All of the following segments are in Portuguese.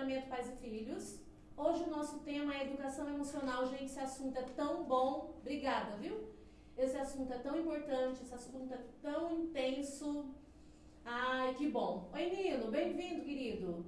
treinamento pais e filhos. Hoje o nosso tema é educação emocional. Gente, esse assunto é tão bom. Obrigada, viu? Esse assunto é tão importante, esse assunto é tão intenso. Ai, que bom. Oi, Nino, bem-vindo, querido.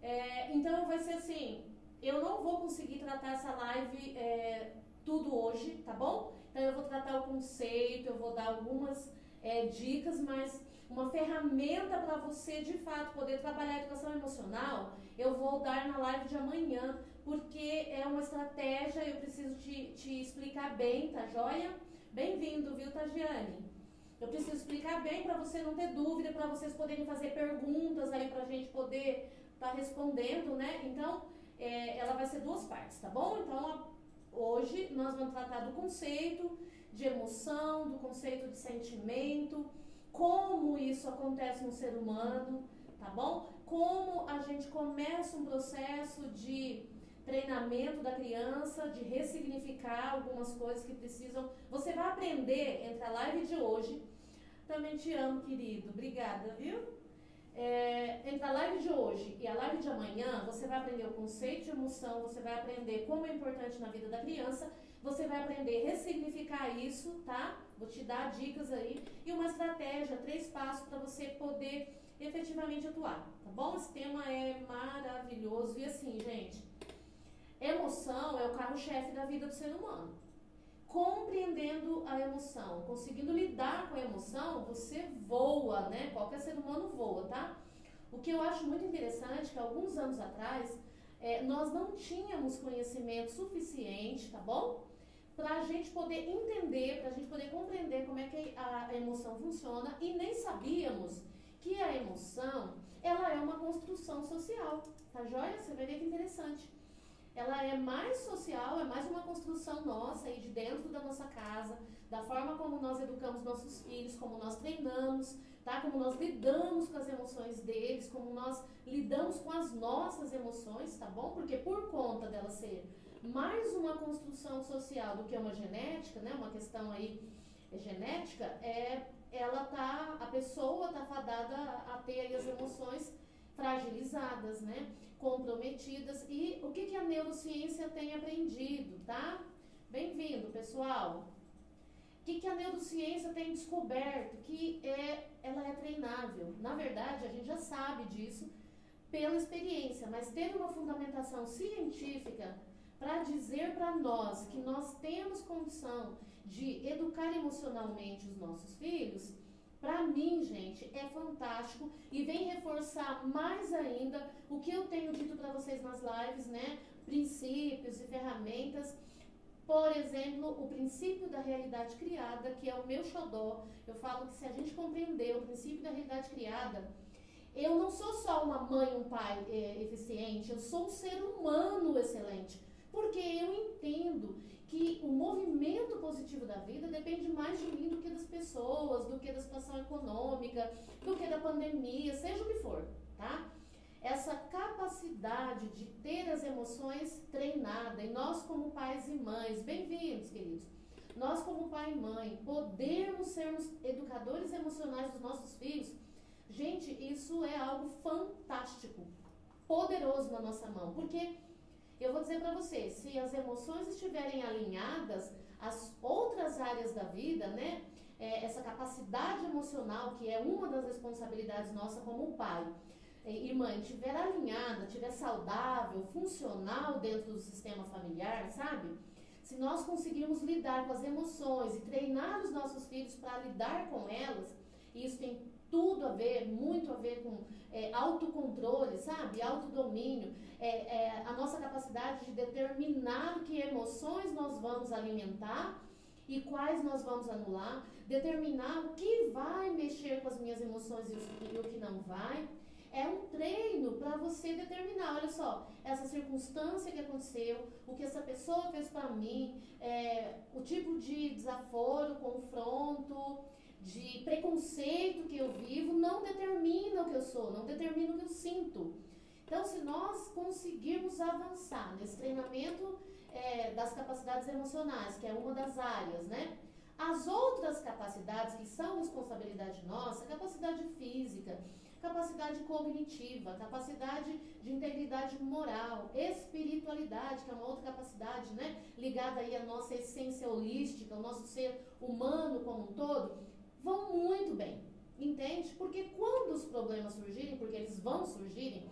É, então vai ser assim, eu não vou conseguir tratar essa live é, tudo hoje, tá bom? Então eu vou tratar o conceito, eu vou dar algumas é, dicas, mas uma ferramenta para você de fato poder trabalhar a educação emocional, eu vou dar na live de amanhã, porque é uma estratégia, eu preciso te, te explicar bem, tá joia? Bem-vindo, viu, Tagiane? Eu preciso explicar bem para você não ter dúvida, para vocês poderem fazer perguntas aí para a gente poder estar tá respondendo, né? Então, é, ela vai ser duas partes, tá bom? Então, hoje nós vamos tratar do conceito de emoção, do conceito de sentimento, como isso acontece no ser humano, tá bom? Como a gente começa um processo de treinamento da criança, de ressignificar algumas coisas que precisam. Você vai aprender entre a live de hoje. Também te amo, querido. Obrigada, viu? É, entre a live de hoje e a live de amanhã, você vai aprender o conceito de emoção, você vai aprender como é importante na vida da criança, você vai aprender a ressignificar isso, tá? Vou te dar dicas aí e uma estratégia, três passos para você poder efetivamente atuar, tá bom? Esse tema é maravilhoso e assim, gente, emoção é o carro-chefe da vida do ser humano compreendendo a emoção, conseguindo lidar com a emoção, você voa, né? Qualquer ser humano voa, tá? O que eu acho muito interessante é que alguns anos atrás é, nós não tínhamos conhecimento suficiente, tá bom? Para a gente poder entender, para a gente poder compreender como é que a emoção funciona e nem sabíamos que a emoção ela é uma construção social, tá joia? Você vai ver que interessante ela é mais social, é mais uma construção nossa aí de dentro da nossa casa, da forma como nós educamos nossos filhos, como nós treinamos, tá? Como nós lidamos com as emoções deles, como nós lidamos com as nossas emoções, tá bom? Porque por conta dela ser mais uma construção social do que uma genética, né? Uma questão aí é genética, é ela tá a pessoa tá fadada a ter aí as emoções fragilizadas, né? comprometidas. E o que, que a neurociência tem aprendido, tá? Bem-vindo, pessoal. O que, que a neurociência tem descoberto? Que é, ela é treinável. Na verdade, a gente já sabe disso pela experiência, mas ter uma fundamentação científica para dizer para nós que nós temos condição de educar emocionalmente os nossos filhos, para mim, gente, é fantástico e vem reforçar mais ainda o que eu tenho dito para vocês nas lives, né? Princípios e ferramentas. Por exemplo, o princípio da realidade criada, que é o meu xodó. Eu falo que se a gente compreender o princípio da realidade criada, eu não sou só uma mãe, um pai é, eficiente, eu sou um ser humano excelente. Porque eu entendo que o movimento positivo da vida depende mais de mim do que das pessoas, do que da situação econômica, do que da pandemia, seja o que for, tá? Essa capacidade de ter as emoções treinada, e nós como pais e mães, bem-vindos, queridos. Nós como pai e mãe, podermos sermos educadores emocionais dos nossos filhos, gente, isso é algo fantástico, poderoso na nossa mão, porque eu vou dizer para você, se as emoções estiverem alinhadas, as outras áreas da vida, né? É, essa capacidade emocional, que é uma das responsabilidades nossa como pai e mãe, estiver alinhada, estiver saudável, funcional dentro do sistema familiar, sabe? Se nós conseguirmos lidar com as emoções e treinar os nossos filhos para lidar com elas, isso tem tudo a ver, muito a ver com é, autocontrole, sabe? Autodomínio, é, é, a nossa capacidade de determinar que emoções nós vamos alimentar e quais nós vamos anular, determinar o que vai mexer com as minhas emoções e o, que não vai. É um treino para você determinar, olha só, essa circunstância que aconteceu, o que essa pessoa fez para mim, é, o tipo de desaforo, confronto, de preconceito que eu vivo não determina o que eu sou, não determina o que eu sinto. Então, se nós conseguirmos avançar nesse treinamento é, das capacidades emocionais, que é uma das áreas, né? As outras capacidades que são responsabilidade nossa, capacidade física, capacidade cognitiva, capacidade de integridade moral, espiritualidade, que é uma outra capacidade, né, ligada aí à nossa essência holística, ao nosso ser humano como um todo, vão muito bem. Entende? Porque quando os problemas surgirem, porque eles vão surgirem,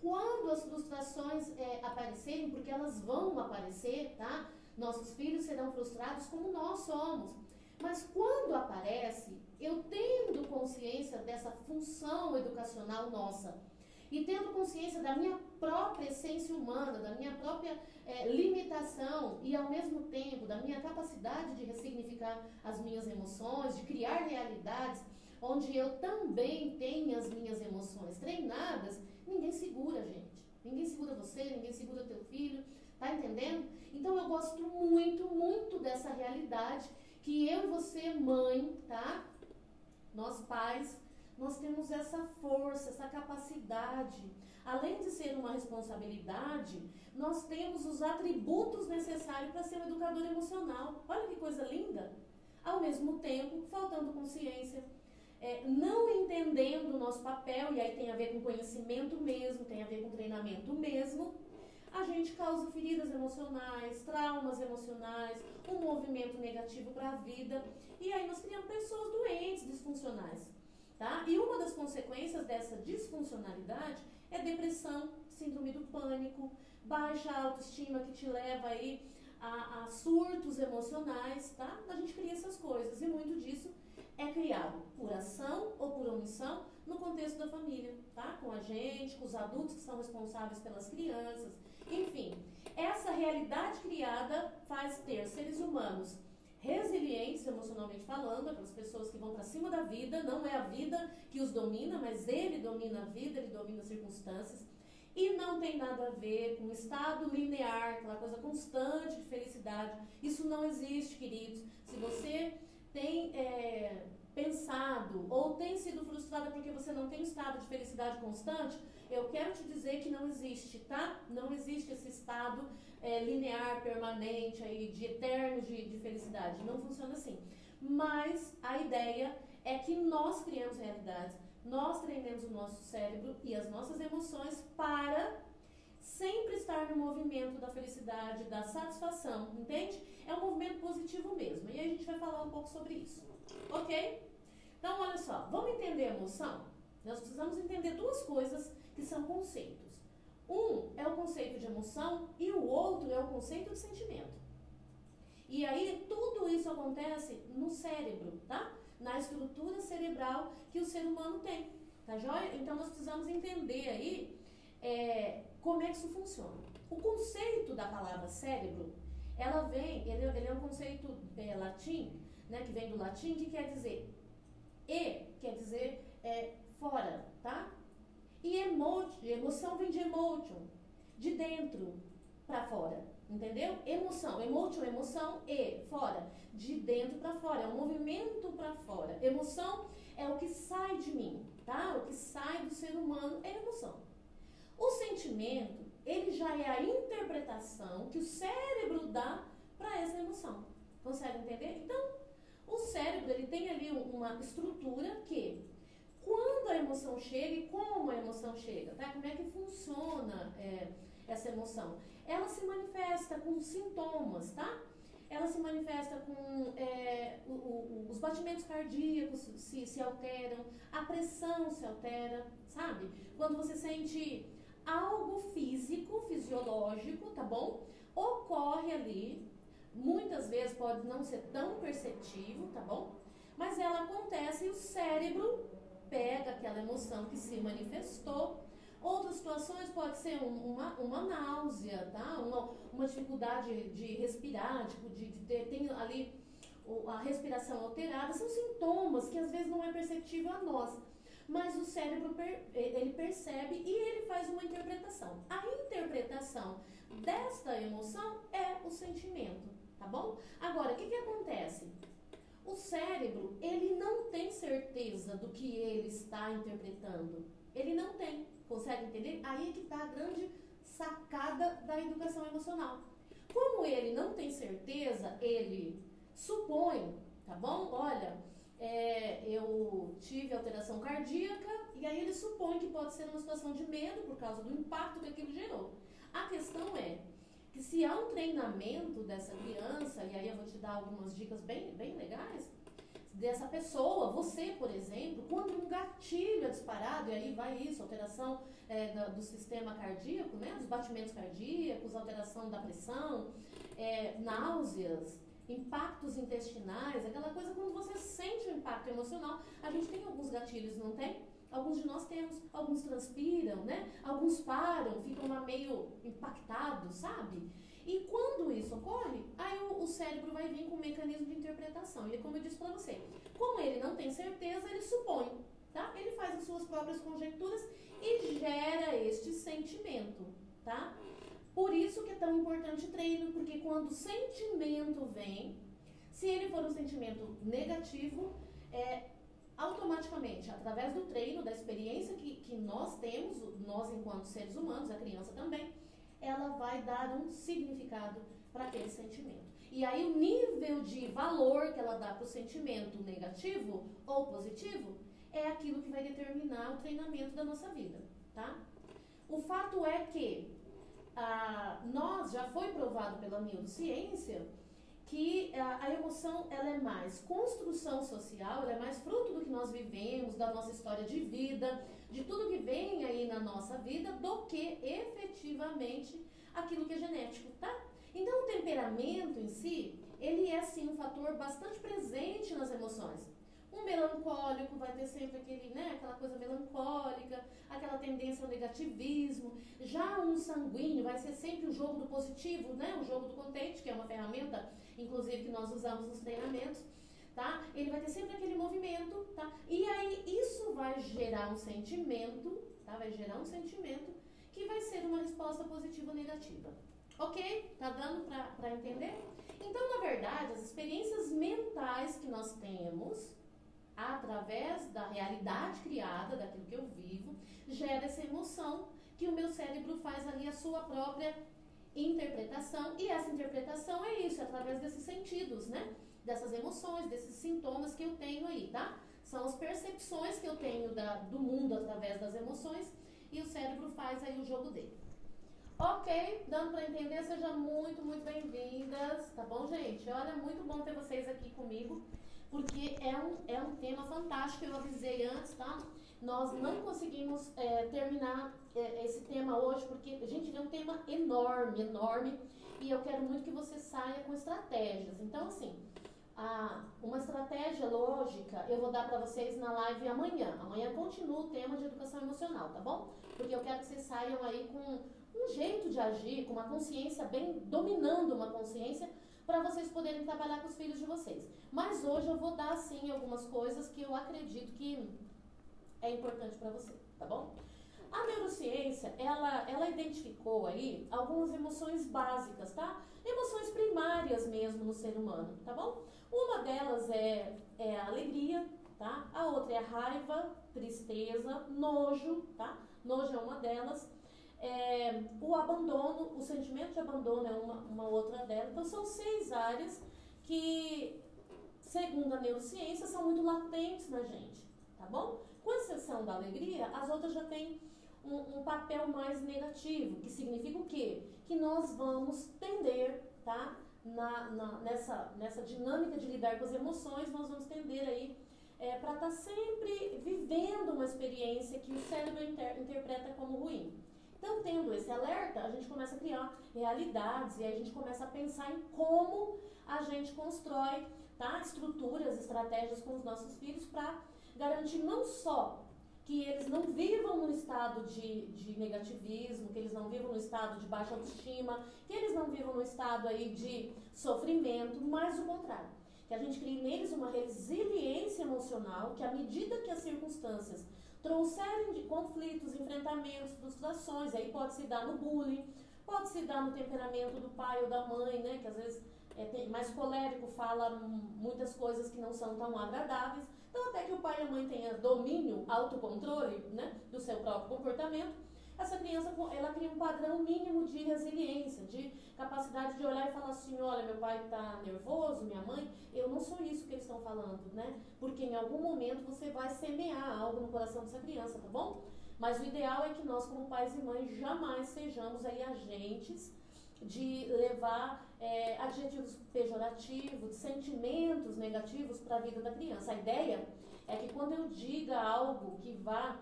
quando as frustrações é, aparecerem, porque elas vão aparecer, tá? Nossos filhos serão frustrados como nós somos. Mas quando aparece, eu tendo consciência dessa função educacional nossa e tendo consciência da minha própria essência humana, da minha própria é, limitação e ao mesmo tempo da minha capacidade de ressignificar as minhas emoções, de criar realidades onde eu também tenho as minhas emoções treinadas, ninguém segura, gente. Ninguém segura você, ninguém segura teu filho, tá entendendo? Então eu gosto muito, muito dessa realidade que eu e você, mãe, tá? Nós pais, nós temos essa força, essa capacidade. Além de ser uma responsabilidade, nós temos os atributos necessários para ser um educador emocional. Olha que coisa linda! Ao mesmo tempo, faltando consciência, é, não entendendo o nosso papel, e aí tem a ver com conhecimento mesmo, tem a ver com treinamento mesmo, a gente causa feridas emocionais, traumas emocionais, um movimento negativo para a vida, e aí nós criamos pessoas doentes, disfuncionais. Tá? E uma das consequências dessa disfuncionalidade é depressão, síndrome do pânico, baixa autoestima que te leva aí a, a surtos emocionais, tá? A gente cria essas coisas e muito disso é criado por ação ou por omissão no contexto da família, tá? Com a gente, com os adultos que são responsáveis pelas crianças, enfim. Essa realidade criada faz ter seres humanos resilientes emocionalmente falando, aquelas pessoas que vão para cima da vida, não é a vida que os domina, mas ele domina a vida, ele domina as circunstâncias. E não tem nada a ver com estado linear, aquela coisa constante de felicidade. Isso não existe, queridos. Se você tem é, pensado ou tem sido frustrada porque você não tem estado de felicidade constante, eu quero te dizer que não existe, tá? Não existe esse estado é, linear, permanente, aí, de eterno de, de felicidade. Não funciona assim. Mas a ideia é que nós criamos realidades, nós treinamos o nosso cérebro e as nossas emoções para sempre estar no movimento da felicidade, da satisfação, entende? É um movimento positivo mesmo. E a gente vai falar um pouco sobre isso. Ok? Então, olha só, vamos entender a emoção? Nós precisamos entender duas coisas que são conceitos. Um é o conceito de emoção e o outro é o conceito de sentimento. E aí, tudo isso acontece no cérebro, tá? Na estrutura cerebral que o ser humano tem. Tá joia? Então, nós precisamos entender aí é, como é que isso funciona. O conceito da palavra cérebro ela vem, ele, ele é um conceito é, latim, né, que vem do latim, que quer dizer e, quer dizer é, fora, tá? E emote, emoção vem de emotion, de dentro para fora, entendeu? Emoção, emotion, emoção e fora, de dentro para fora, é um movimento para fora. Emoção é o que sai de mim, tá? O que sai do ser humano é emoção. O sentimento ele já é a interpretação que o cérebro dá para essa emoção. Consegue entender? Então, o cérebro ele tem ali uma estrutura que, quando a emoção chega e como a emoção chega, tá? Como é que funciona é, essa emoção? Ela se manifesta com sintomas, tá? Ela se manifesta com é, o, o, os batimentos cardíacos se, se alteram, a pressão se altera, sabe? Quando você sente algo físico, fisiológico, tá bom? Ocorre ali, muitas vezes pode não ser tão perceptível, tá bom? Mas ela acontece e o cérebro pega aquela emoção que se manifestou. Outras situações pode ser uma, uma náusea, tá? Uma, uma dificuldade de respirar, tipo, de, de ter tem ali a respiração alterada, são sintomas que às vezes não é perceptível a nós mas o cérebro ele percebe e ele faz uma interpretação. A interpretação desta emoção é o sentimento, tá bom? Agora, o que, que acontece? O cérebro, ele não tem certeza do que ele está interpretando. Ele não tem. Consegue entender? Aí é que está a grande sacada da educação emocional. Como ele não tem certeza, ele supõe, tá bom? Olha, é, eu tive alteração cardíaca e aí ele supõe que pode ser uma situação de medo por causa do impacto que aquilo gerou. A questão é que se há um treinamento dessa criança, e aí eu vou te dar algumas dicas bem, bem legais, dessa pessoa, você, por exemplo, quando um gatilho é disparado, e aí vai isso, alteração é, do, sistema cardíaco, né, dos batimentos cardíacos, alteração da pressão, é, náuseas, impactos intestinais, aquela coisa quando você sente o impacto emocional, a gente tem alguns gatilhos, não tem? Alguns de nós temos, alguns transpiram, né? Alguns param, ficam lá meio impactados, sabe? E quando isso ocorre, aí o, o, cérebro vai vir com um mecanismo de interpretação. E como eu disse para você, como ele não tem certeza, ele supõe, tá? Ele faz as suas próprias conjecturas e gera este sentimento, tá? Por isso que é tão importante o treino, porque quando o sentimento vem, se ele for um sentimento negativo, é, automaticamente, através do treino, da experiência que, que nós temos, nós enquanto seres humanos, a criança também, ela vai dar um significado para aquele sentimento. E aí o nível de valor que ela dá para o sentimento negativo ou positivo é aquilo que vai determinar o treinamento da nossa vida, tá? O fato é que ah, nós já foi provado pela neurociência que a, a, emoção ela é mais construção social, ela é mais fruto do que nós vivemos, da nossa história de vida, de tudo que vem aí na nossa vida, do que efetivamente aquilo que é genético, tá? Então o temperamento em si, ele é sim um fator bastante presente nas emoções. Um melancólico vai ter sempre aquele, né, aquela coisa melancólica, aquela tendência ao negativismo. Já um sanguíneo vai ser sempre o jogo do positivo, né, o jogo do contente, que é uma ferramenta inclusive que nós usamos nos treinamentos, tá? Ele vai ter sempre aquele movimento, tá? E aí isso vai gerar um sentimento, tá? Vai gerar um sentimento que vai ser uma resposta positiva ou negativa. Ok? Tá dando para entender? Então, na verdade, as experiências mentais que nós temos, através da realidade criada, daquilo que eu vivo, gera essa emoção que o meu cérebro faz ali a sua própria interpretação, e essa interpretação é isso, é através desses sentidos, né? Dessas emoções, desses sintomas que eu tenho aí, tá? São as percepções que eu tenho da, do mundo através das emoções e o cérebro faz aí o jogo dele. Ok, dando para entender, sejam muito, muito bem-vindas, tá bom, gente? Olha, muito bom ter vocês aqui comigo, porque é um, é um tema fantástico, eu avisei antes, tá? Nós não conseguimos é, terminar é, esse tema hoje, porque, gente, é um tema enorme, enorme, e eu quero muito que você saia com estratégias. Então, assim, a, uma estratégia lógica eu vou dar para vocês na live amanhã. Amanhã continua o tema de educação emocional, tá bom? Porque eu quero que vocês saiam aí com um jeito de agir, com uma consciência bem, dominando uma consciência, para vocês poderem trabalhar com os filhos de vocês. Mas hoje eu vou dar, sim, algumas coisas que eu acredito que é importante para você, tá bom? A neurociência, ela, ela identificou aí algumas emoções básicas, tá? Emoções primárias mesmo no ser humano, tá bom? Uma delas é, é a alegria, tá? A outra é a raiva, tristeza, nojo, tá? Nojo é uma delas. É, o abandono, o sentimento de abandono é uma, uma outra delas. Então, são seis áreas que, segundo a neurociência, são muito latentes na gente, tá bom? Com exceção da alegria, as outras já têm um, um, papel mais negativo, que significa o quê? Que nós vamos tender, tá? Na, na, nessa, nessa dinâmica de lidar com as emoções, nós vamos tender aí é, para estar tá sempre vivendo uma experiência que o cérebro inter, interpreta como ruim. Então, tendo esse alerta, a gente começa a criar realidades e aí a gente começa a pensar em como a gente constrói tá, estruturas, estratégias com os nossos filhos para garantir não só que eles não vivam no estado de, de negativismo, que eles não vivam no estado de baixa autoestima, que eles não vivam no estado aí de sofrimento, mas o contrário. Que a gente crie neles uma resiliência emocional, que à medida que as circunstâncias trouxerem de conflitos, enfrentamentos, frustrações, aí pode se dar no bullying, pode se dar no temperamento do pai ou da mãe, né, que às vezes é tem, mais colérico, fala muitas coisas que não são tão agradáveis, então, até que o pai e a mãe tenham domínio, autocontrole né, do seu próprio comportamento, essa criança ela cria um padrão mínimo de resiliência, de capacidade de olhar e falar assim, olha, meu pai está nervoso, minha mãe, eu não sou isso que eles estão falando, né? Porque em algum momento você vai semear algo no coração dessa criança, tá bom? Mas o ideal é que nós, como pais e mães, jamais sejamos aí agentes de levar é, adjetivos pejorativos, sentimentos negativos para a vida da criança. A ideia é que quando eu diga algo que vá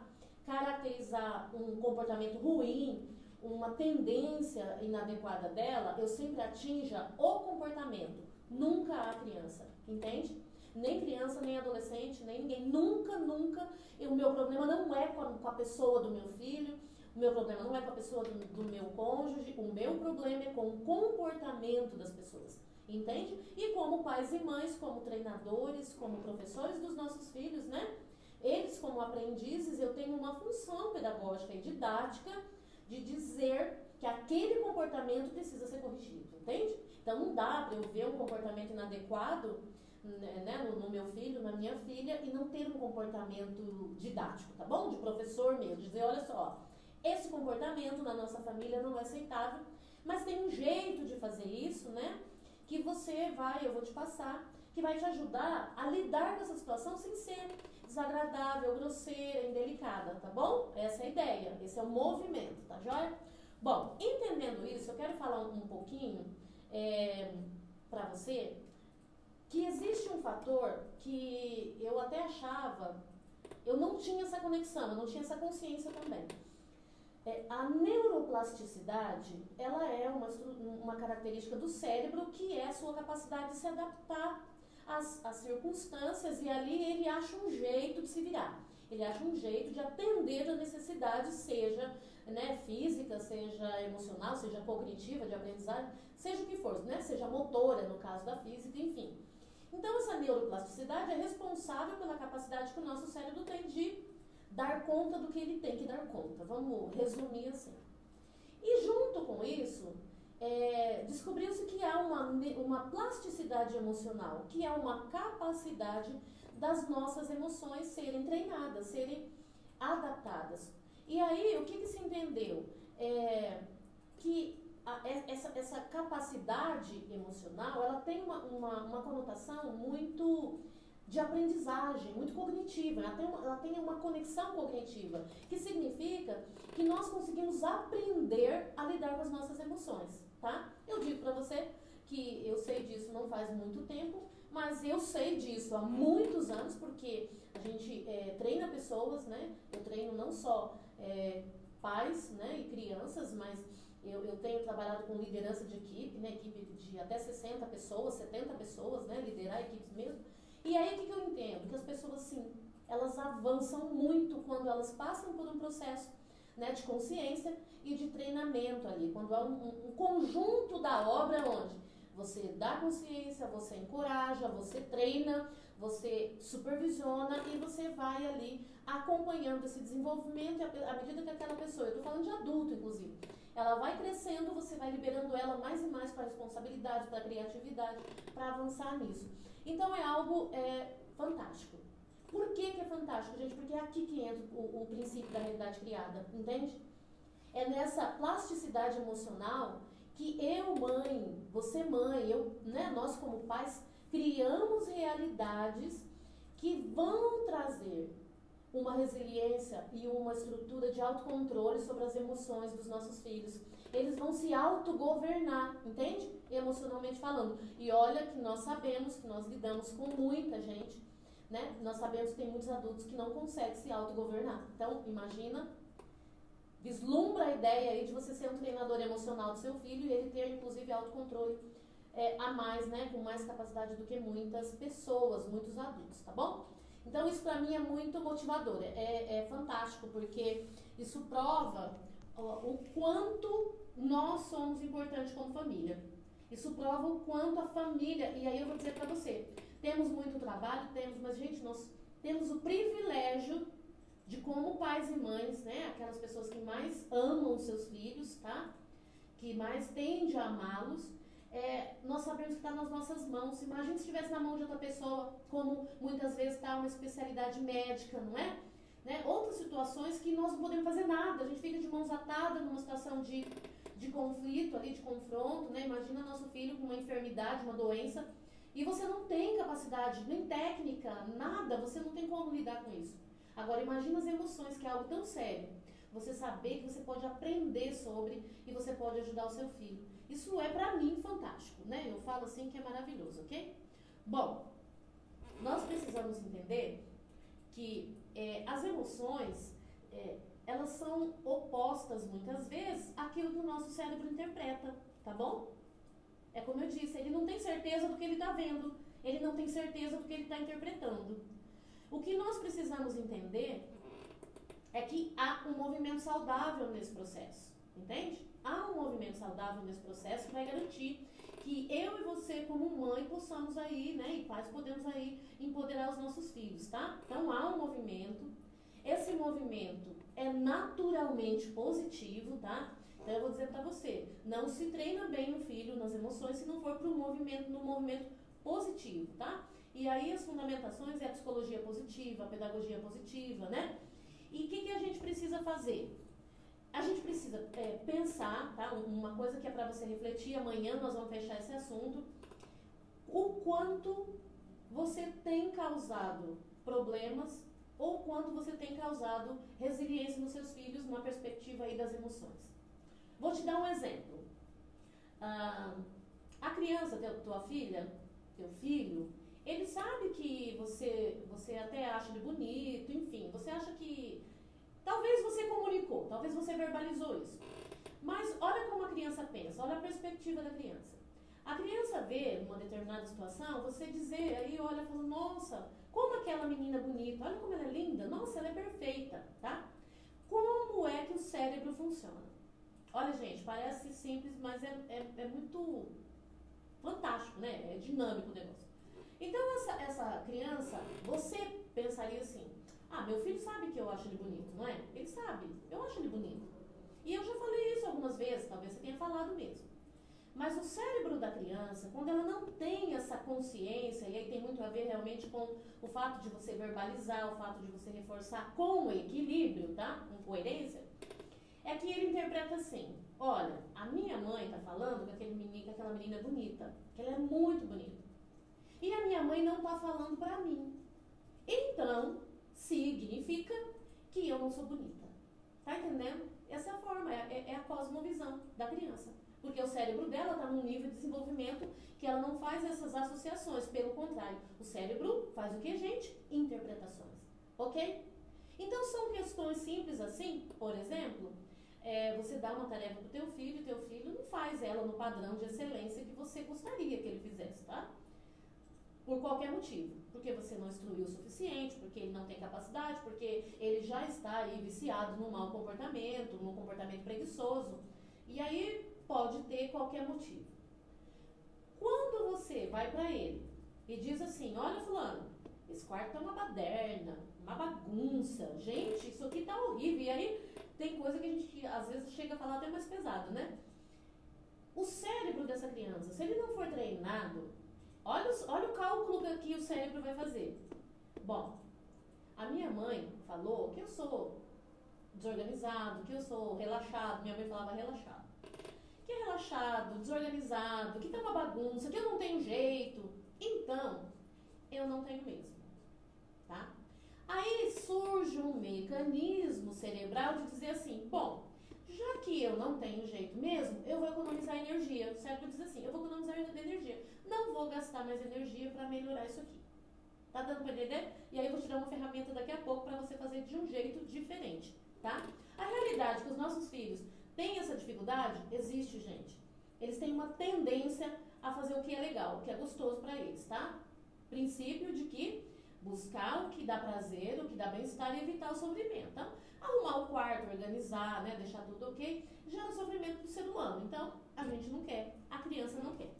caracterizar um comportamento ruim, uma tendência inadequada dela, eu sempre atinja o comportamento, nunca a criança, entende? Nem criança, nem adolescente, nem ninguém. Nunca, nunca. o meu problema não é com a, com a pessoa do meu filho, o meu problema não é com a pessoa do, do meu cônjuge, o meu problema é com o comportamento das pessoas. Entende? E como pais e mães, como treinadores, como professores dos nossos filhos, né? Eles, como aprendizes, eu tenho uma função pedagógica e didática de dizer que aquele comportamento precisa ser corrigido, entende? Então não dá para eu ver um comportamento inadequado né, né, no, no, meu filho, na minha filha, e não ter um comportamento didático, tá bom? De professor mesmo, dizer, olha só, esse comportamento na nossa família não é aceitável, mas tem um jeito de fazer isso, né? Que você vai, eu vou te passar, que vai te ajudar a lidar com essa situação sem ser desagradável, grosseira, indelicada, tá bom? Essa é a ideia, esse é o movimento, tá joia? Bom, entendendo isso, eu quero falar um, pouquinho é, para você que existe um fator que eu até achava, eu não tinha essa conexão, eu não tinha essa consciência também. É, a neuroplasticidade, ela é uma, uma característica do cérebro que é a sua capacidade de se adaptar às, às circunstâncias e ali ele acha um jeito de se virar. Ele acha um jeito de atender a necessidade, seja né, física, seja emocional, seja cognitiva, de aprendizagem, seja o que for, né, seja motora, no caso da física, enfim. Então, essa neuroplasticidade é responsável pela capacidade que o nosso cérebro tem de dar conta do que ele tem que dar conta. Vamos resumir assim. E junto com isso, é, descobriu-se que há uma, uma plasticidade emocional, que é uma capacidade das nossas emoções serem treinadas, serem adaptadas. E aí, o que, que se entendeu? É, que a, essa, essa capacidade emocional, ela tem uma, uma, uma conotação muito de aprendizagem, muito cognitiva. Ela tem, uma, ela tem uma conexão cognitiva, que significa que nós conseguimos aprender a lidar com as nossas emoções, tá? Eu digo para você que eu sei disso não faz muito tempo, mas eu sei disso há muitos anos, porque a gente é, treina pessoas, né? Eu treino não só é, pais né, e crianças, mas eu, eu tenho trabalhado com liderança de equipe, né? Equipe de até 60 pessoas, 70 pessoas, né? Liderar equipes mesmo. E aí o que, que eu entendo? Que as pessoas, sim, elas avançam muito quando elas passam por um processo né, de consciência e de treinamento ali. Quando há um, um, conjunto da obra onde você dá consciência, você encoraja, você treina, você supervisiona e você vai ali acompanhando esse desenvolvimento à medida que aquela pessoa, eu estou falando de adulto inclusive, ela vai crescendo, você vai liberando ela mais e mais para a responsabilidade, para a criatividade, para avançar nisso. Então é algo é, fantástico. Por que, que é fantástico, gente? Porque é aqui que entra o, o princípio da realidade criada, entende? É nessa plasticidade emocional que eu, mãe, você, mãe, eu, né, nós como pais, criamos realidades que vão trazer uma resiliência e uma estrutura de autocontrole sobre as emoções dos nossos filhos. Eles vão se autogovernar, entende? Emocionalmente falando. E olha que nós sabemos que nós lidamos com muita gente, né? Nós sabemos que tem muitos adultos que não conseguem se autogovernar. Então, imagina, vislumbra a ideia aí de você ser um treinador emocional do seu filho e ele ter, inclusive, autocontrole é, a mais, né? Com mais capacidade do que muitas pessoas, muitos adultos, tá bom? Então, isso para mim é muito motivador, é, é fantástico, porque isso prova ó, o quanto nós somos importantes como família. Isso prova o quanto a família, e aí eu vou dizer para você, temos muito trabalho, temos, mas gente, nós temos o privilégio de como pais e mães, né, aquelas pessoas que mais amam seus filhos, tá? Que mais tendem a amá-los, é, nós sabemos que está nas nossas mãos. Imagina se estivesse na mão de outra pessoa, como muitas vezes está uma especialidade médica, não é? Né? Outras situações que nós não podemos fazer nada, a gente fica de mãos desatada numa situação de, de conflito ali, de confronto, né? Imagina nosso filho com uma enfermidade, uma doença, e você não tem capacidade, nem técnica, nada, você não tem como lidar com isso. Agora imagina as emoções, que é algo tão sério. Você saber que você pode aprender sobre e você pode ajudar o seu filho. Isso é para mim fantástico, né? Eu falo assim que é maravilhoso, ok? Bom, nós precisamos entender que é, as emoções, é, elas são opostas muitas vezes àquilo que o nosso cérebro interpreta, tá bom? É como eu disse, ele não tem certeza do que ele está vendo, ele não tem certeza do que ele está interpretando. O que nós precisamos entender é que há um movimento saudável nesse processo, entende? Há um movimento saudável nesse processo que vai garantir que eu e você, como mãe, possamos aí, né, e pais, podemos aí empoderar os nossos filhos, tá? Então há um movimento. Esse movimento é naturalmente positivo, tá? Então eu vou dizer para você, não se treina bem o filho nas emoções se não for para o movimento, no movimento positivo, tá? E aí as fundamentações é a psicologia positiva, a pedagogia positiva, né? E o que, que a gente precisa fazer? A gente precisa é, pensar, tá? Uma coisa que é para você refletir, amanhã nós vamos fechar esse assunto. O quanto você tem causado problemas ou quanto você tem causado resiliência nos seus filhos numa perspectiva aí das emoções. Vou te dar um exemplo. Ah, a criança, tua filha, teu filho, ele sabe que você, você até acha ele bonito, enfim, você acha que Talvez você comunicou, talvez você verbalizou isso. Mas olha como a criança pensa, olha a perspectiva da criança. A criança vê uma determinada situação, você dizer aí, olha, fala, nossa, como aquela menina bonita, olha como ela é linda, nossa, ela é perfeita, tá? Como é que o cérebro funciona? Olha, gente, parece simples, mas é, é, é muito fantástico, né? É dinâmico o negócio. Então, essa, essa criança, você pensaria assim, ah, meu filho sabe que eu acho ele bonito, não é? Ele sabe, eu acho ele bonito. E eu já falei isso algumas vezes, talvez você tenha falado mesmo. Mas o cérebro da criança, quando ela não tem essa consciência, e aí tem muito a ver realmente com o fato de você verbalizar, o fato de você reforçar com equilíbrio, tá? Com coerência, é que ele interpreta assim: olha, a minha mãe está falando que, aquele menino, que aquela menina é bonita, que ela é muito bonita. E a minha mãe não está falando para mim. Então, significa que eu não sou bonita. Tá entendendo? Essa é a forma, é, é a cosmovisão da criança. Porque o cérebro dela está num nível de desenvolvimento que ela não faz essas associações. Pelo contrário, o cérebro faz o que, gente? Interpretações. Ok? Então são questões simples assim, por exemplo, é, você dá uma tarefa para o teu filho, e teu filho não faz ela no padrão de excelência que você gostaria que ele fizesse, tá? por qualquer motivo. Porque você não instruiu o suficiente, porque ele não tem capacidade, porque ele já está aí viciado no mau comportamento, num comportamento preguiçoso. E aí pode ter qualquer motivo. Quando você vai para ele e diz assim: Olha, Fulano, esse quarto tá uma baderna, uma bagunça. Gente, isso aqui tá horrível. E aí tem coisa que a gente às vezes chega a falar até mais pesado, né? O cérebro dessa criança, se ele não for treinado Olha, olha o cálculo que o cérebro vai fazer. Bom, a minha mãe falou que eu sou desorganizado, que eu sou relaxado. Minha mãe falava relaxado. Que é relaxado, desorganizado, que tá uma bagunça, que eu não tenho jeito. Então, eu não tenho mesmo. Aí surge um mecanismo cerebral de dizer assim: bom, já que eu não tenho jeito mesmo, eu vou economizar energia. O cérebro diz assim: eu vou economizar energia. Não vou gastar mais energia para melhorar isso aqui. Tá dando para entender? E aí eu vou te dar uma ferramenta daqui a pouco para você fazer de um jeito diferente, tá? A realidade que os nossos filhos têm essa dificuldade, existe, gente. Eles têm uma tendência a fazer o que é legal, o que é gostoso para eles, tá? Princípio de que buscar o que dá prazer, o que dá bem-estar e evitar o sofrimento. Então, arrumar o quarto, organizar, né, deixar tudo ok, gera sofrimento do ser humano. Então, a gente não quer, a criança não quer.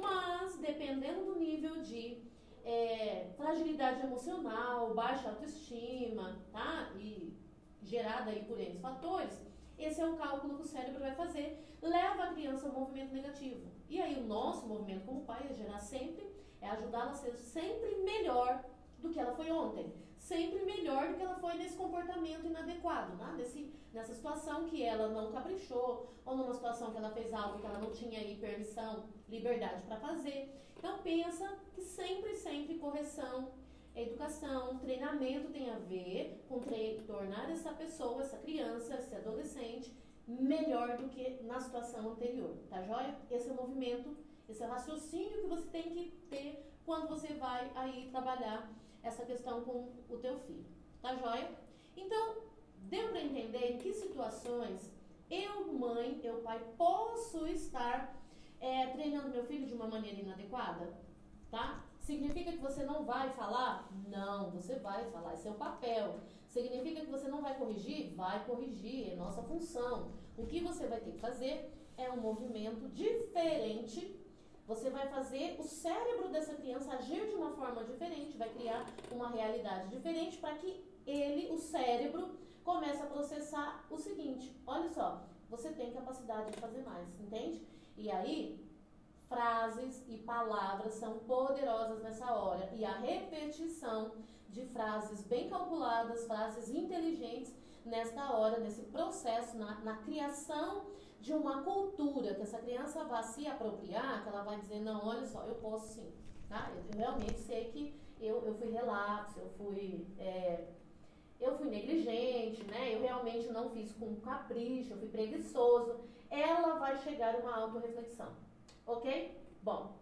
Mas, dependendo do nível de é, fragilidade emocional, baixa autoestima, tá? E gerada aí por esses fatores, esse é o cálculo que o cérebro vai fazer, leva a criança ao movimento negativo. E aí o nosso movimento como pai é gerar sempre, é ajudá-la a ser sempre melhor do que ela foi ontem. sempre melhor do que ela foi nesse comportamento inadequado, né? Nesse, nessa situação que ela não caprichou, ou numa situação que ela fez algo que ela não tinha aí permissão, liberdade para fazer. Então pensa que sempre, sempre correção, educação, treinamento tem a ver com tornar essa pessoa, essa criança, esse adolescente melhor do que na situação anterior, tá joia? Esse é o movimento, esse é o raciocínio que você tem que ter quando você vai aí trabalhar essa questão com o teu filho, tá joia? Então, deu para entender em que situações eu, mãe, eu, pai, posso estar é, treinando meu filho de uma maneira inadequada, tá? Significa que você não vai falar? Não, você vai falar, esse é o papel. Significa que você não vai corrigir? Vai corrigir, é nossa função. O que você vai ter que fazer é um movimento diferente. Você vai fazer o cérebro dessa criança agir de uma forma diferente, vai criar uma realidade diferente para que ele, o cérebro, comece a processar o seguinte: olha só, você tem capacidade de fazer mais, entende? E aí, frases e palavras são poderosas nessa hora. E a repetição de frases bem calculadas, frases inteligentes nesta hora, nesse processo, na, na criação de uma cultura que essa criança vá se apropriar, que ela vai dizer, não, olha só, eu posso sim, tá? Eu, eu realmente sei que eu, eu fui relapso, eu fui, é, eu fui negligente, né? Eu realmente não fiz com capricho, eu fui preguiçoso. Ela vai chegar a uma autorreflexão, ok? Bom,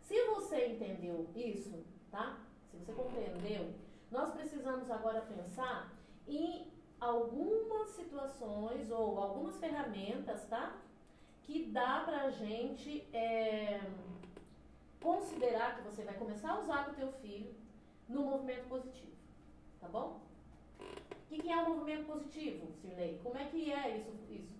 se você entendeu isso, tá? Se você compreendeu, nós precisamos agora pensar em algumas situações ou algumas ferramentas, tá? Que dá pra gente é, considerar que você vai começar a usar com o teu filho no movimento positivo, tá bom? O que, que é o um movimento positivo, Sirley? Como é que é isso, isso?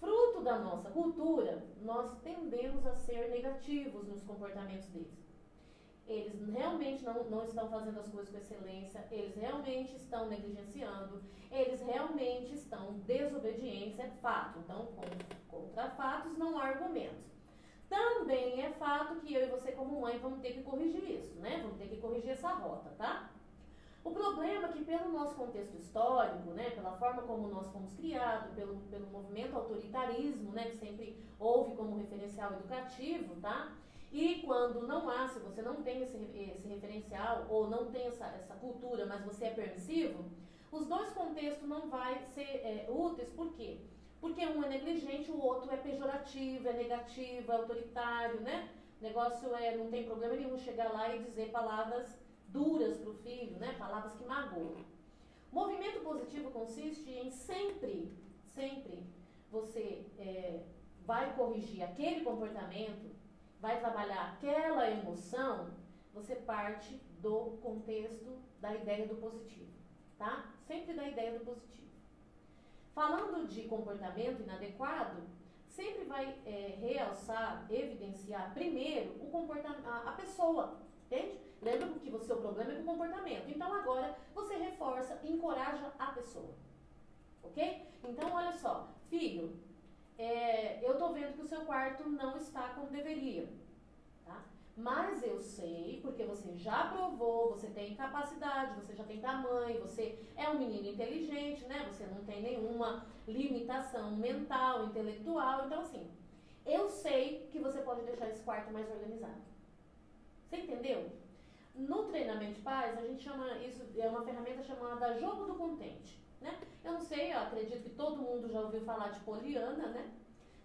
Fruto da nossa cultura, nós tendemos a ser negativos nos comportamentos deles eles realmente não, não estão fazendo as coisas com excelência, eles realmente estão negligenciando, eles realmente estão desobedientes, é fato. Então, contra fatos não há argumentos. Também é fato que eu e você, como mãe, vamos ter que corrigir isso, né? Vamos ter que corrigir essa rota, tá? O problema é que, pelo nosso contexto histórico, né, pela forma como nós fomos criados, pelo, pelo movimento autoritarismo, né, que sempre houve como referencial educativo, tá? E quando não há, se você não tem esse, esse referencial ou não tem essa, essa cultura, mas você é permissivo, os dois contextos não vai ser é, úteis, por quê? Porque um é negligente, o outro é pejorativo, é negativo, é autoritário, né? O negócio é, não tem problema nenhum chegar lá e dizer palavras duras para o filho, né? Palavras que magoam. Movimento positivo consiste em sempre, sempre você é, vai corrigir aquele comportamento vai trabalhar aquela emoção, você parte do contexto da ideia do positivo, tá? Sempre da ideia do positivo. Falando de comportamento inadequado, sempre vai é, realçar, evidenciar primeiro o comportamento, a, a pessoa, entende? Lembra que o seu problema é com o comportamento. Então agora você reforça encoraja a pessoa. Ok? Então olha só, filho, é, eu estou vendo que o seu quarto não está como deveria. Tá? Mas eu sei, porque você já provou, você tem capacidade, você já tem tamanho, você é um menino inteligente, né? Você não tem nenhuma limitação mental, intelectual. Então, assim, eu sei que você pode deixar esse quarto mais organizado. Você entendeu? No treinamento de paz, a gente chama isso, é uma ferramenta chamada jogo do contente. Né? Eu não sei, eu acredito que todo mundo já ouviu falar de Poliana, né?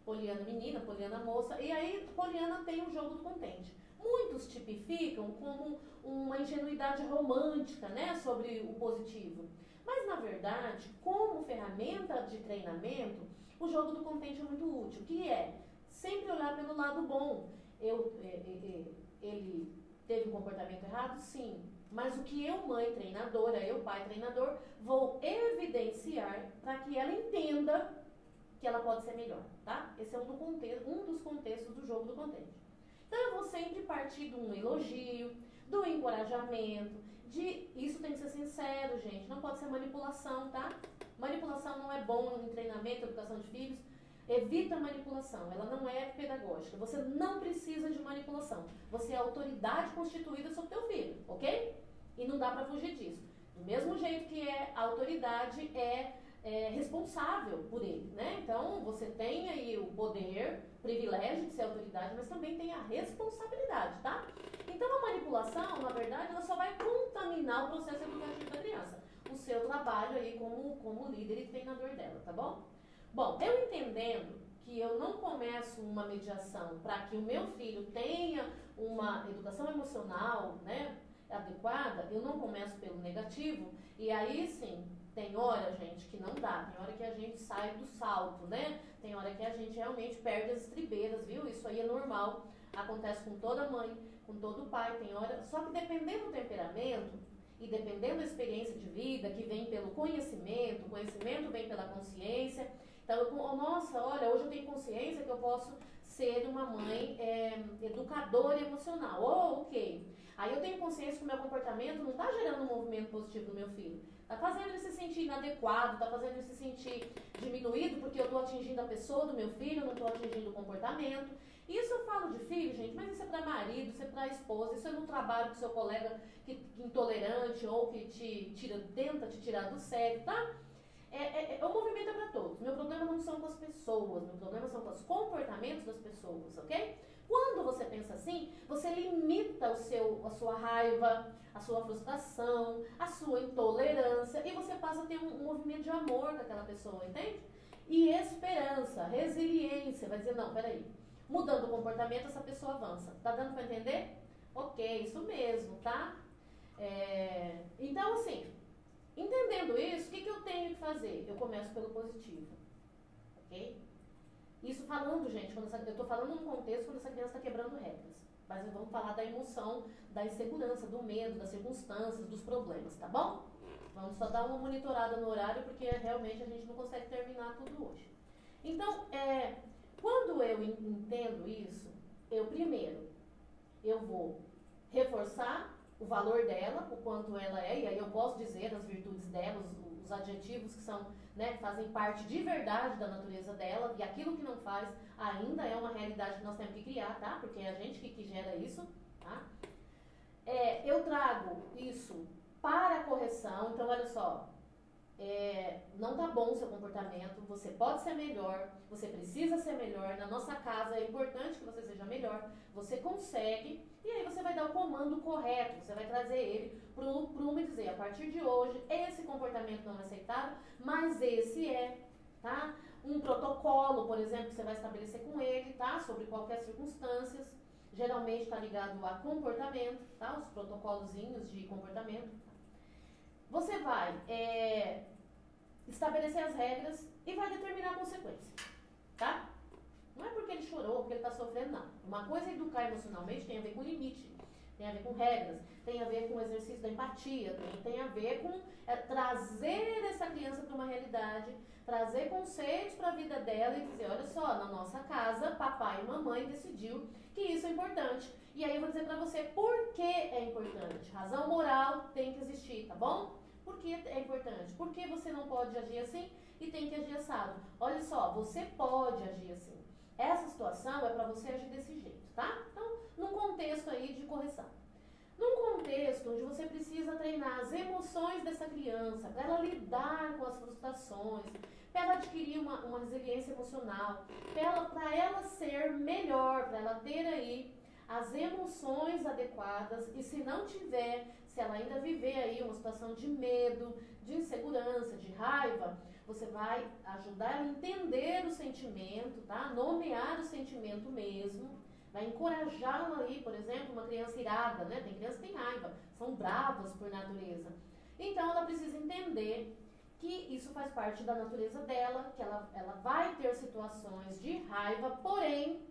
Poliana menina, Poliana moça, e aí Poliana tem o jogo do contente. Muitos tipificam como uma ingenuidade romântica, né, sobre o positivo. Mas na verdade, como ferramenta de treinamento, o jogo do contente é muito útil, que é sempre olhar pelo lado bom. Eu, é, é, é ele teve um comportamento errado? Sim. Mas o que eu, mãe treinadora, eu, pai treinador, vou evidenciar para que ela entenda que ela pode ser melhor, tá? Esse é um, do contexto, um dos contextos do jogo do contente. Então eu vou sempre partir de um elogio, do encorajamento, de isso tem que ser sincero, gente, não pode ser manipulação, tá? Manipulação não é bom em treinamento, educação de filhos. Evita a manipulação, ela não é pedagógica. Você não precisa de manipulação. Você é autoridade constituída sobre teu filho, ok? E não dá para fugir disso. Do mesmo jeito que é a autoridade é, é, responsável por ele, né? Então você tem aí o poder, privilégio de ser autoridade, mas também tem a responsabilidade, tá? Então a manipulação, na verdade, ela só vai contaminar o processo educativo da criança. O seu trabalho aí como, como líder e treinador dela, tá bom? Bom, eu entendendo que eu não começo uma mediação para que o meu filho tenha uma educação emocional, né, adequada, eu não começo pelo negativo, e aí sim, tem hora, gente, que não dá, tem hora que a gente sai do salto, né? Tem hora que a gente realmente perde as estribeiras, viu? Isso aí é normal, acontece com toda mãe, com todo pai, tem hora, só que dependendo do temperamento e dependendo da experiência de vida, que vem pelo conhecimento, o conhecimento vem pela consciência, então, eu, nossa, olha, hoje eu tenho consciência que eu posso ser uma mãe é, educadora emocional. Oh, ok. Aí eu tenho consciência que o meu comportamento não está gerando um movimento positivo no meu filho. Está fazendo ele se sentir inadequado, está fazendo ele se sentir diminuído porque eu estou atingindo a pessoa do meu filho, não estou atingindo o comportamento. Isso eu falo de filho, gente, mas isso é para marido, isso é para esposa, isso é no trabalho com seu colega que, que intolerante ou que te tira, tenta te tirar do sério, tá? É, é, é, o movimento é para todos. Meu problema não são com as pessoas, meu problema são com os comportamentos das pessoas, ok? Quando você pensa assim, você limita o seu, a sua raiva, a sua frustração, a sua intolerância e você passa a ter um, um movimento de amor com aquela pessoa, entende? E esperança, resiliência, vai dizer, não, peraí, mudando o comportamento, essa pessoa avança. Tá dando para entender? Ok, isso mesmo, tá? É, então, assim, entendendo isso, o que, que eu tenho que fazer? Eu começo pelo positivo, ok? Isso falando, gente, quando essa, eu estou falando num contexto quando essa criança está quebrando regras. Mas vamos falar da emoção, da insegurança, do medo, das circunstâncias, dos problemas, tá bom? Vamos só dar uma monitorada no horário, porque realmente a gente não consegue terminar tudo hoje. Então, é, quando eu entendo isso, eu primeiro, eu vou reforçar o valor dela, o quanto ela é, e aí eu posso dizer as virtudes dela, os, os adjetivos que são né, fazem parte de verdade da natureza dela, e aquilo que não faz ainda é uma realidade que nós temos que criar, tá? Porque é a gente que, que gera isso, tá? É, eu trago isso para a correção, então olha só, é, não tá bom o seu comportamento, você pode ser melhor, você precisa ser melhor, na nossa casa é importante que você seja melhor, você consegue, e aí você vai dar o comando correto, você vai trazer ele para o prumo e dizer, a partir de hoje, esse comportamento não é aceitável, mas esse é, tá? Um protocolo, por exemplo, que você vai estabelecer com ele, tá? Sobre qualquer circunstâncias, geralmente está ligado a comportamento, tá? Os protocolozinhos de comportamento. Você vai é, estabelecer as regras e vai determinar a consequência, tá? Não é porque ele chorou, porque ele está sofrendo, não. Uma coisa é educar emocionalmente, tem a ver com limite, tem a ver com regras, tem a ver com o exercício da empatia, tem, tem a ver com é, trazer essa criança para uma realidade, trazer conceitos para a vida dela e dizer, olha só, na nossa casa, papai e mamãe decidiu que isso é importante. E aí eu vou dizer para você por que é importante. Razão moral tem que existir, tá bom? Por que é importante? Por que você não pode agir assim e tem que agir assado? Olha só, você pode agir assim. Essa situação é para você agir desse jeito, tá? Então, num contexto aí de correção. Num contexto onde você precisa treinar as emoções dessa criança, para ela lidar com as frustrações, para ela adquirir uma, uma resiliência emocional, para ela, ela ser melhor, para ela ter aí as emoções adequadas e se não tiver, se ela ainda viver aí uma situação de medo, de insegurança, de raiva, você vai ajudar a entender o sentimento, tá? Nomear o sentimento mesmo. Vai encorajá-la aí, por exemplo, uma criança irada, né? Tem crianças que têm raiva, são bravas por natureza. Então ela precisa entender que isso faz parte da natureza dela, que ela, ela vai ter situações de raiva, porém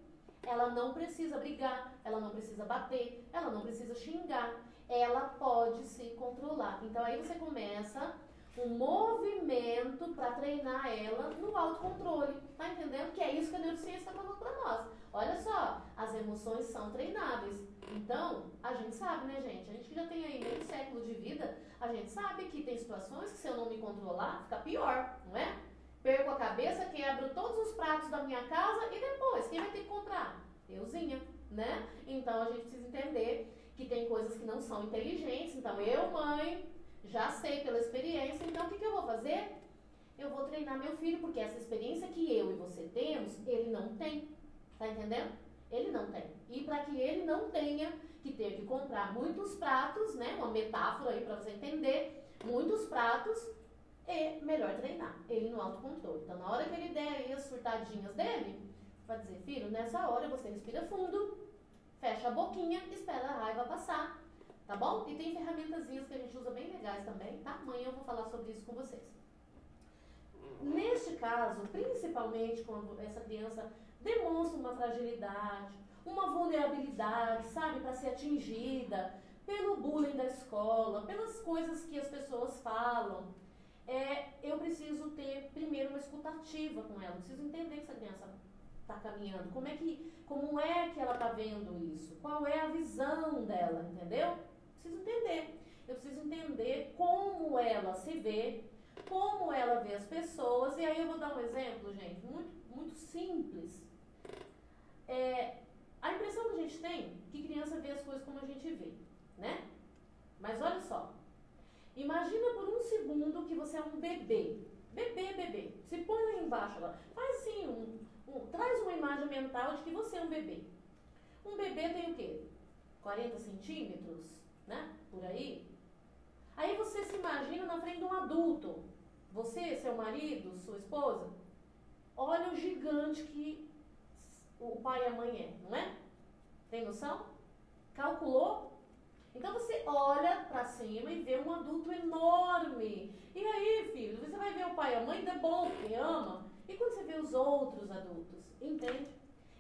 ela não precisa brigar, ela não precisa bater, ela não precisa xingar, ela pode se controlar. Então aí você começa um movimento para treinar ela no autocontrole. Tá entendendo? Que é isso que a neurociência está falando para nós. Olha só, as emoções são treináveis. Então, a gente sabe, né, gente? A gente que já tem aí meio século de vida, a gente sabe que tem situações que se eu não me controlar, fica pior, não é? Perco a cabeça, quebro todos os pratos da minha casa e depois, quem vai ter que comprar? Euzinha, né? Então a gente precisa entender que tem coisas que não são inteligentes. Então, eu, mãe, já sei pela experiência, então o que, que eu vou fazer? Eu vou treinar meu filho, porque essa experiência que eu e você temos, ele não tem. Tá entendendo? Ele não tem. E para que ele não tenha que ter que comprar muitos pratos, né? Uma metáfora aí para você entender, muitos pratos, é melhor treinar ele no autocontrole. Então, na hora que ele der aí as surtadinhas dele, vai dizer, filho, nessa hora você respira fundo, fecha a boquinha, espera a raiva passar, tá bom? E tem ferramentazinhas que a gente usa bem legais também, tá? Amanhã eu vou falar sobre isso com vocês. Neste caso, principalmente quando essa criança demonstra uma fragilidade, uma vulnerabilidade, sabe, para ser atingida pelo bullying da escola, pelas coisas que as pessoas falam, é, eu preciso ter primeiro uma escutativa com ela, preciso entender que essa criança está caminhando, como é que, como é que ela está vendo isso, qual é a visão dela, entendeu? Preciso entender. Eu preciso entender como ela se vê, como ela vê as pessoas, e aí eu vou dar um exemplo, gente, muito, muito simples. É, a impressão que a gente tem é que criança vê as coisas como a gente vê, né? Mas olha só. Imagina por um segundo que você é um bebê. Bebê, bebê. Se põe lá embaixo agora. Faz assim, um, um, traz uma imagem mental de que você é um bebê. Um bebê tem o quê? 40 centímetros, né? Por aí. Aí você se imagina na frente de um adulto. Você, seu marido, sua esposa. Olha o gigante que o pai e a mãe é, não é? Tem noção? Calculou? Então você olha para cima e vê um adulto enorme. E aí, filho, você vai ver o pai e a mãe, ainda é bom, porque ama. E quando você vê os outros adultos, entende?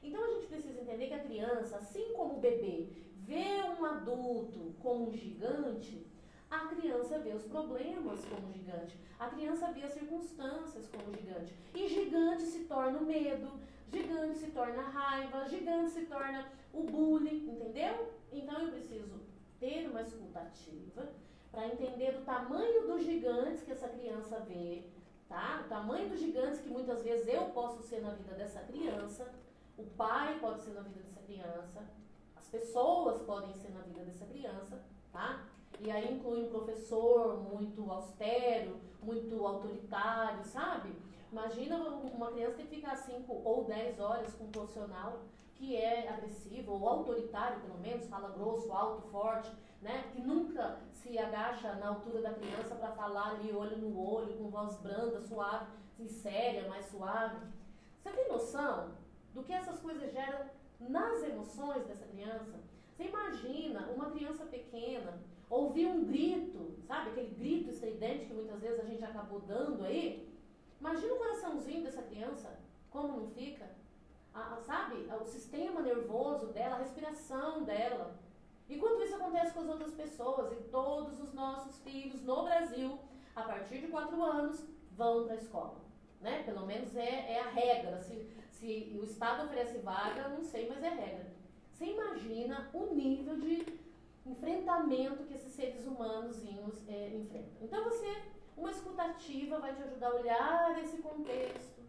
Então a gente precisa entender que a criança, assim como o bebê, vê um adulto como um gigante, a criança vê os problemas como gigante. A criança vê as circunstâncias como gigante. E gigante se torna o medo, gigante se torna raiva, gigante se torna o bullying, entendeu? Então eu preciso ter uma escutativa para entender o tamanho dos gigantes que essa criança vê, tá? O tamanho dos gigantes que muitas vezes eu posso ser na vida dessa criança, o pai pode ser na vida dessa criança, pessoas podem ser na vida dessa criança, tá? E aí inclui um professor muito austero, muito autoritário, sabe? Imagina uma criança que ficar 5 ou 10 horas com um profissional que é agressivo ou autoritário, pelo menos, fala grosso, alto, forte, né? Que nunca se agacha na altura da criança para falar ali olho no olho, com voz branda, suave, séria, mais suave. Você tem noção do que essas coisas geram nas emoções dessa criança? Você imagina uma criança pequena ouvir um grito, sabe? Aquele grito estridente que muitas vezes a gente acabou dando aí. Imagina o coraçãozinho dessa criança, como não fica? A, a, sabe? O sistema nervoso dela, a respiração dela. E quando isso acontece com as outras pessoas, e todos os nossos filhos no Brasil, a partir de 4 anos, vão para a escola. Né? Pelo menos é, é a regra. Se, se o Estado oferece vaga, não sei, mas é regra. Você imagina o nível de enfrentamento que esses seres humanos é, enfrentam. Então você uma escutativa vai te ajudar a olhar esse contexto,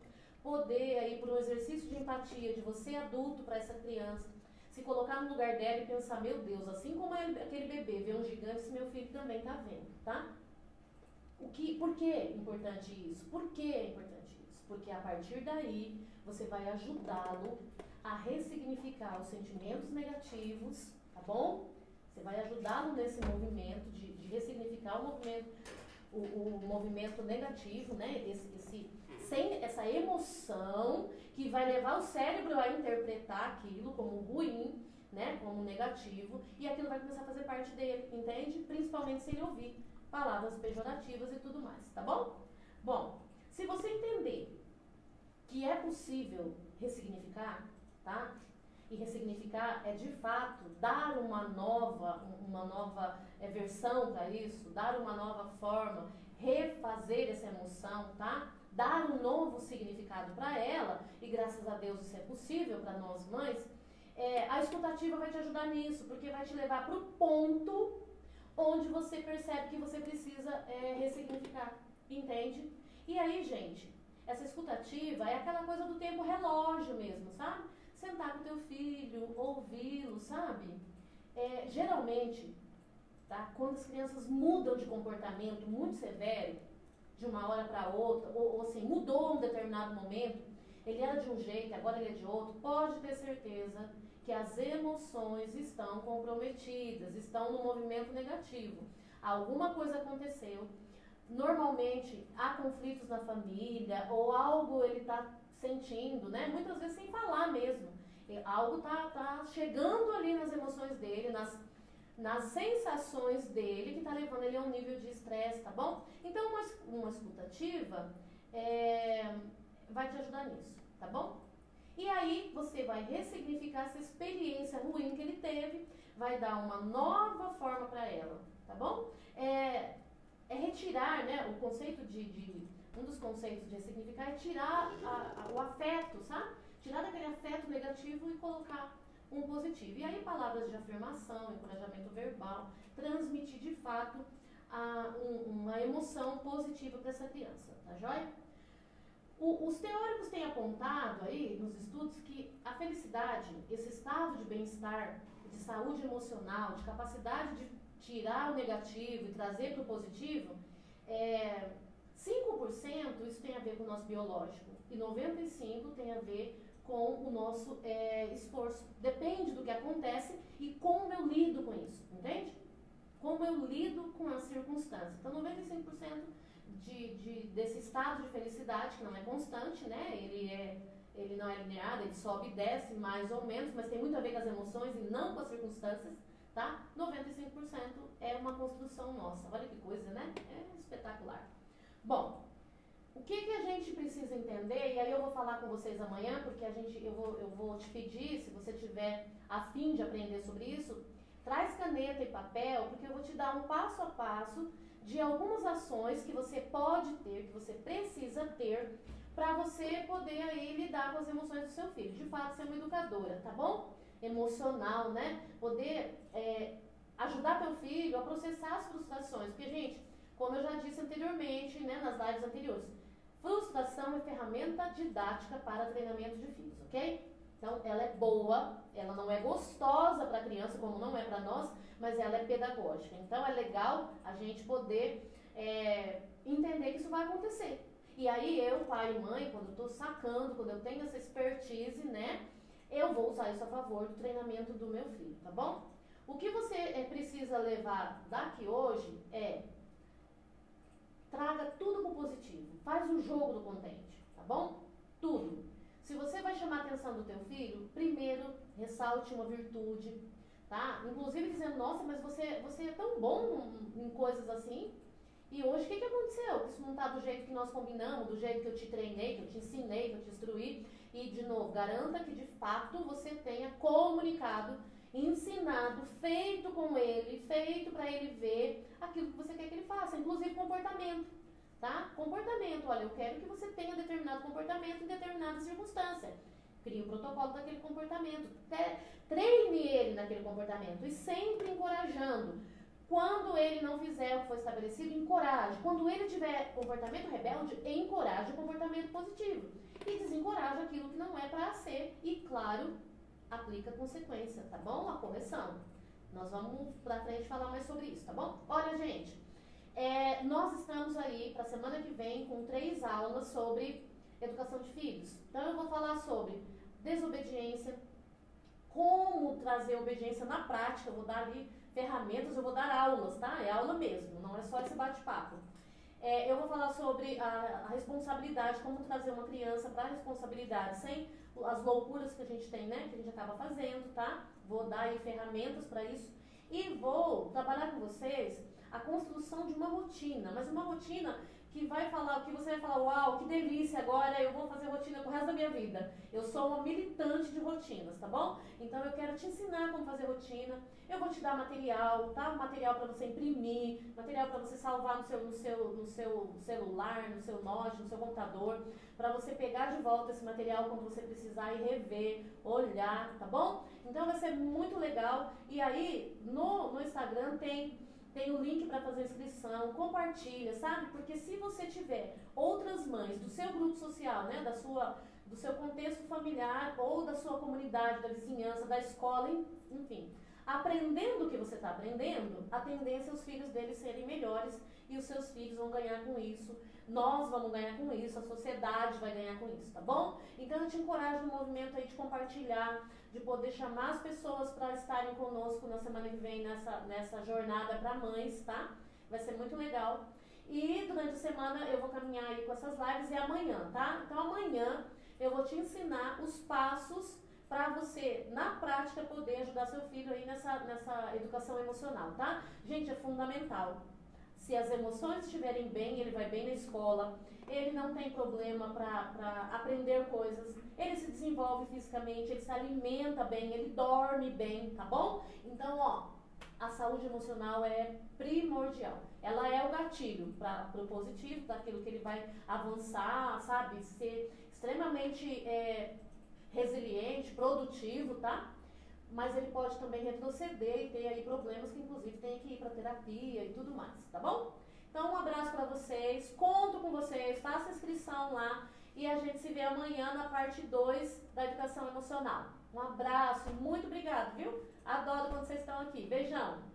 poder aí por um exercício de empatia de você adulto para essa criança, se colocar no lugar dela e pensar, meu Deus, assim como aquele bebê vê um gigante, esse meu filho também está vendo, tá? O que, por que é importante isso? Por que é importante isso? Porque a partir daí você vai ajudá-lo a ressignificar os sentimentos negativos, tá bom? Você vai ajudá-lo nesse movimento de, de ressignificar o movimento o, o movimento negativo, né? Esse, esse, sem essa emoção que vai levar o cérebro a interpretar aquilo como ruim, né? Como negativo, e aquilo vai começar a fazer parte dele, entende? Principalmente se ele ouvir palavras pejorativas e tudo mais, tá bom? Bom, se você entender que é possível ressignificar, tá? E ressignificar é de fato dar uma nova, uma nova é, versão para isso, dar uma nova forma, refazer essa emoção, tá? Dar um novo significado para ela, e graças a Deus isso é possível para nós mães. É, a escutativa vai te ajudar nisso, porque vai te levar para o ponto onde você percebe que você precisa é, ressignificar, entende? E aí, gente, essa escutativa é aquela coisa do tempo relógio mesmo, sabe? sentar com teu filho, ouvi-lo, sabe? é, geralmente, tá, quando as crianças mudam de comportamento muito severo, de uma hora para outra, ou, ou assim, mudou um determinado momento, ele era de um jeito, agora ele é de outro, pode ter certeza que as emoções estão comprometidas, estão no movimento negativo. Alguma coisa aconteceu. Normalmente há conflitos na família ou algo ele está sentindo, né? Muitas vezes sem falar mesmo. Algo está tá chegando ali nas emoções dele, nas, nas sensações dele, que está levando ele a um nível de estresse, tá bom? Então, uma, uma escutativa é, vai te ajudar nisso, tá bom? E aí você vai ressignificar essa experiência ruim que ele teve, vai dar uma nova forma para ela, tá bom? É, é, retirar, né, o conceito de, de, um dos conceitos de ressignificar é tirar a, a, o afeto, sabe? Tirar daquele afeto negativo e colocar um positivo. E aí palavras de afirmação, encorajamento verbal, transmitir de fato a, um, uma emoção positiva para essa criança, tá joia? O, os teóricos têm apontado aí nos estudos que a felicidade, esse estado de bem-estar, de saúde emocional, de capacidade de tirar o negativo e trazer para o positivo, é, 5% isso tem a ver com o nosso biológico e 95% tem a ver com o nosso é, esforço. Depende do que acontece e como eu lido com isso, entende? Como eu lido com as circunstâncias. Então, 95% de, de, desse estado de felicidade, que não é constante, né? Ele, é, ele não é linear, ele sobe e desce mais ou menos, mas tem muito a ver com as emoções e não com as circunstâncias, tá? 95% é uma construção nossa. Olha que coisa, né? É espetacular. Bom, o que, que a gente precisa entender, e aí eu vou falar com vocês amanhã, porque a gente, eu, vou, eu vou te pedir, se você tiver afim de aprender sobre isso, traz caneta e papel, porque eu vou te dar um passo a passo de algumas ações que você pode ter, que você precisa ter, para você poder aí lidar com as emoções do seu filho. De fato, ser uma educadora, tá bom? Emocional, né? Poder é, ajudar teu filho a processar as frustrações. Porque, gente, como eu já disse anteriormente, né, nas lives anteriores, frustração é ferramenta didática para treinamento de filhos, ok? Então, ela é boa, ela não é gostosa para a criança, como não é para nós, mas ela é pedagógica. Então, é legal a gente poder é, entender que isso vai acontecer. E aí, eu, pai e mãe, quando estou sacando, quando eu tenho essa expertise, né, eu vou usar isso a favor do treinamento do meu filho, tá bom? O que você é, precisa levar daqui hoje é traga tudo pro positivo. Faz o jogo do contente, tá bom? Tudo. Se você vai chamar a atenção do teu filho, primeiro ressalte uma virtude, tá? Inclusive dizendo, nossa, mas você, você é tão bom em coisas assim. E hoje o que, que aconteceu? Isso não está do jeito que nós combinamos, do jeito que eu te treinei, que eu te ensinei, que eu te instruí. E, de novo, garanta que de fato você tenha comunicado, ensinado, feito com ele, feito para ele ver aquilo que você quer que ele faça, inclusive comportamento tá? Comportamento, olha, eu quero que você tenha determinado comportamento em determinada circunstância. Crie o protocolo daquele comportamento. Treine ele naquele comportamento e sempre encorajando. Quando ele não fizer o que foi estabelecido, encoraje. Quando ele tiver comportamento rebelde, encoraje o comportamento positivo. E desencoraje aquilo que não é para ser. E, claro, aplica consequência, tá bom? A correção. Nós vamos pra frente falar mais sobre isso, tá bom? Olha, gente, é, nós estamos aí para a semana que vem com três aulas sobre educação de filhos. Então eu vou falar sobre desobediência, como trazer obediência na prática, eu vou dar ali ferramentas, eu vou dar aulas, tá? É aula mesmo, não é só esse bate-papo. É, eu vou falar sobre a, a, responsabilidade, como trazer uma criança para a responsabilidade, sem as loucuras que a gente tem, né? Que a gente acaba fazendo, tá? Vou dar aí ferramentas para isso. E vou trabalhar com vocês a construção de uma rotina, mas uma rotina que vai falar, que você vai falar, uau, que delícia, agora eu vou fazer rotina pro resto da minha vida. Eu sou uma militante de rotinas, tá bom? Então eu quero te ensinar como fazer rotina. Eu vou te dar material, tá? Material para você imprimir, material para você salvar no seu, no seu, no seu celular, no seu note, no seu computador, para você pegar de volta esse material quando você precisar e rever, olhar, tá bom? Então vai ser muito legal. E aí no, no Instagram tem tem o link para fazer inscrição, compartilha, sabe? Porque se você tiver outras mães do seu grupo social, né, da sua, do seu contexto familiar ou da sua comunidade, da vizinhança, da escola, enfim, aprendendo o que você está aprendendo, a tendência é os filhos deles serem melhores e os seus filhos vão ganhar com isso. Nós vamos ganhar com isso, a sociedade vai ganhar com isso, tá bom? Então eu te encorajo no movimento aí de compartilhar, de poder chamar as pessoas para estarem conosco na semana que vem nessa, nessa jornada para mães, tá? Vai ser muito legal. E durante a semana eu vou caminhar aí com essas lives e amanhã, tá? Então amanhã eu vou te ensinar os passos para você, na prática, poder ajudar seu filho aí nessa, nessa educação emocional, tá? Gente, é fundamental. Se as emoções estiverem bem, ele vai bem na escola, ele não tem problema para aprender coisas, ele se desenvolve fisicamente, ele se alimenta bem, ele dorme bem, tá bom? Então, ó, a saúde emocional é primordial. Ela é o gatilho para o positivo, daquilo que ele vai avançar, sabe? Ser extremamente é, resiliente, produtivo, tá? Mas ele pode também retroceder e ter aí problemas que inclusive tem que ir para terapia e tudo mais, tá bom? Então um abraço para vocês, conto com vocês, faça inscrição lá e a gente se vê amanhã na parte 2 da educação emocional. Um abraço, muito obrigado, viu? Adoro quando vocês estão aqui. Beijão!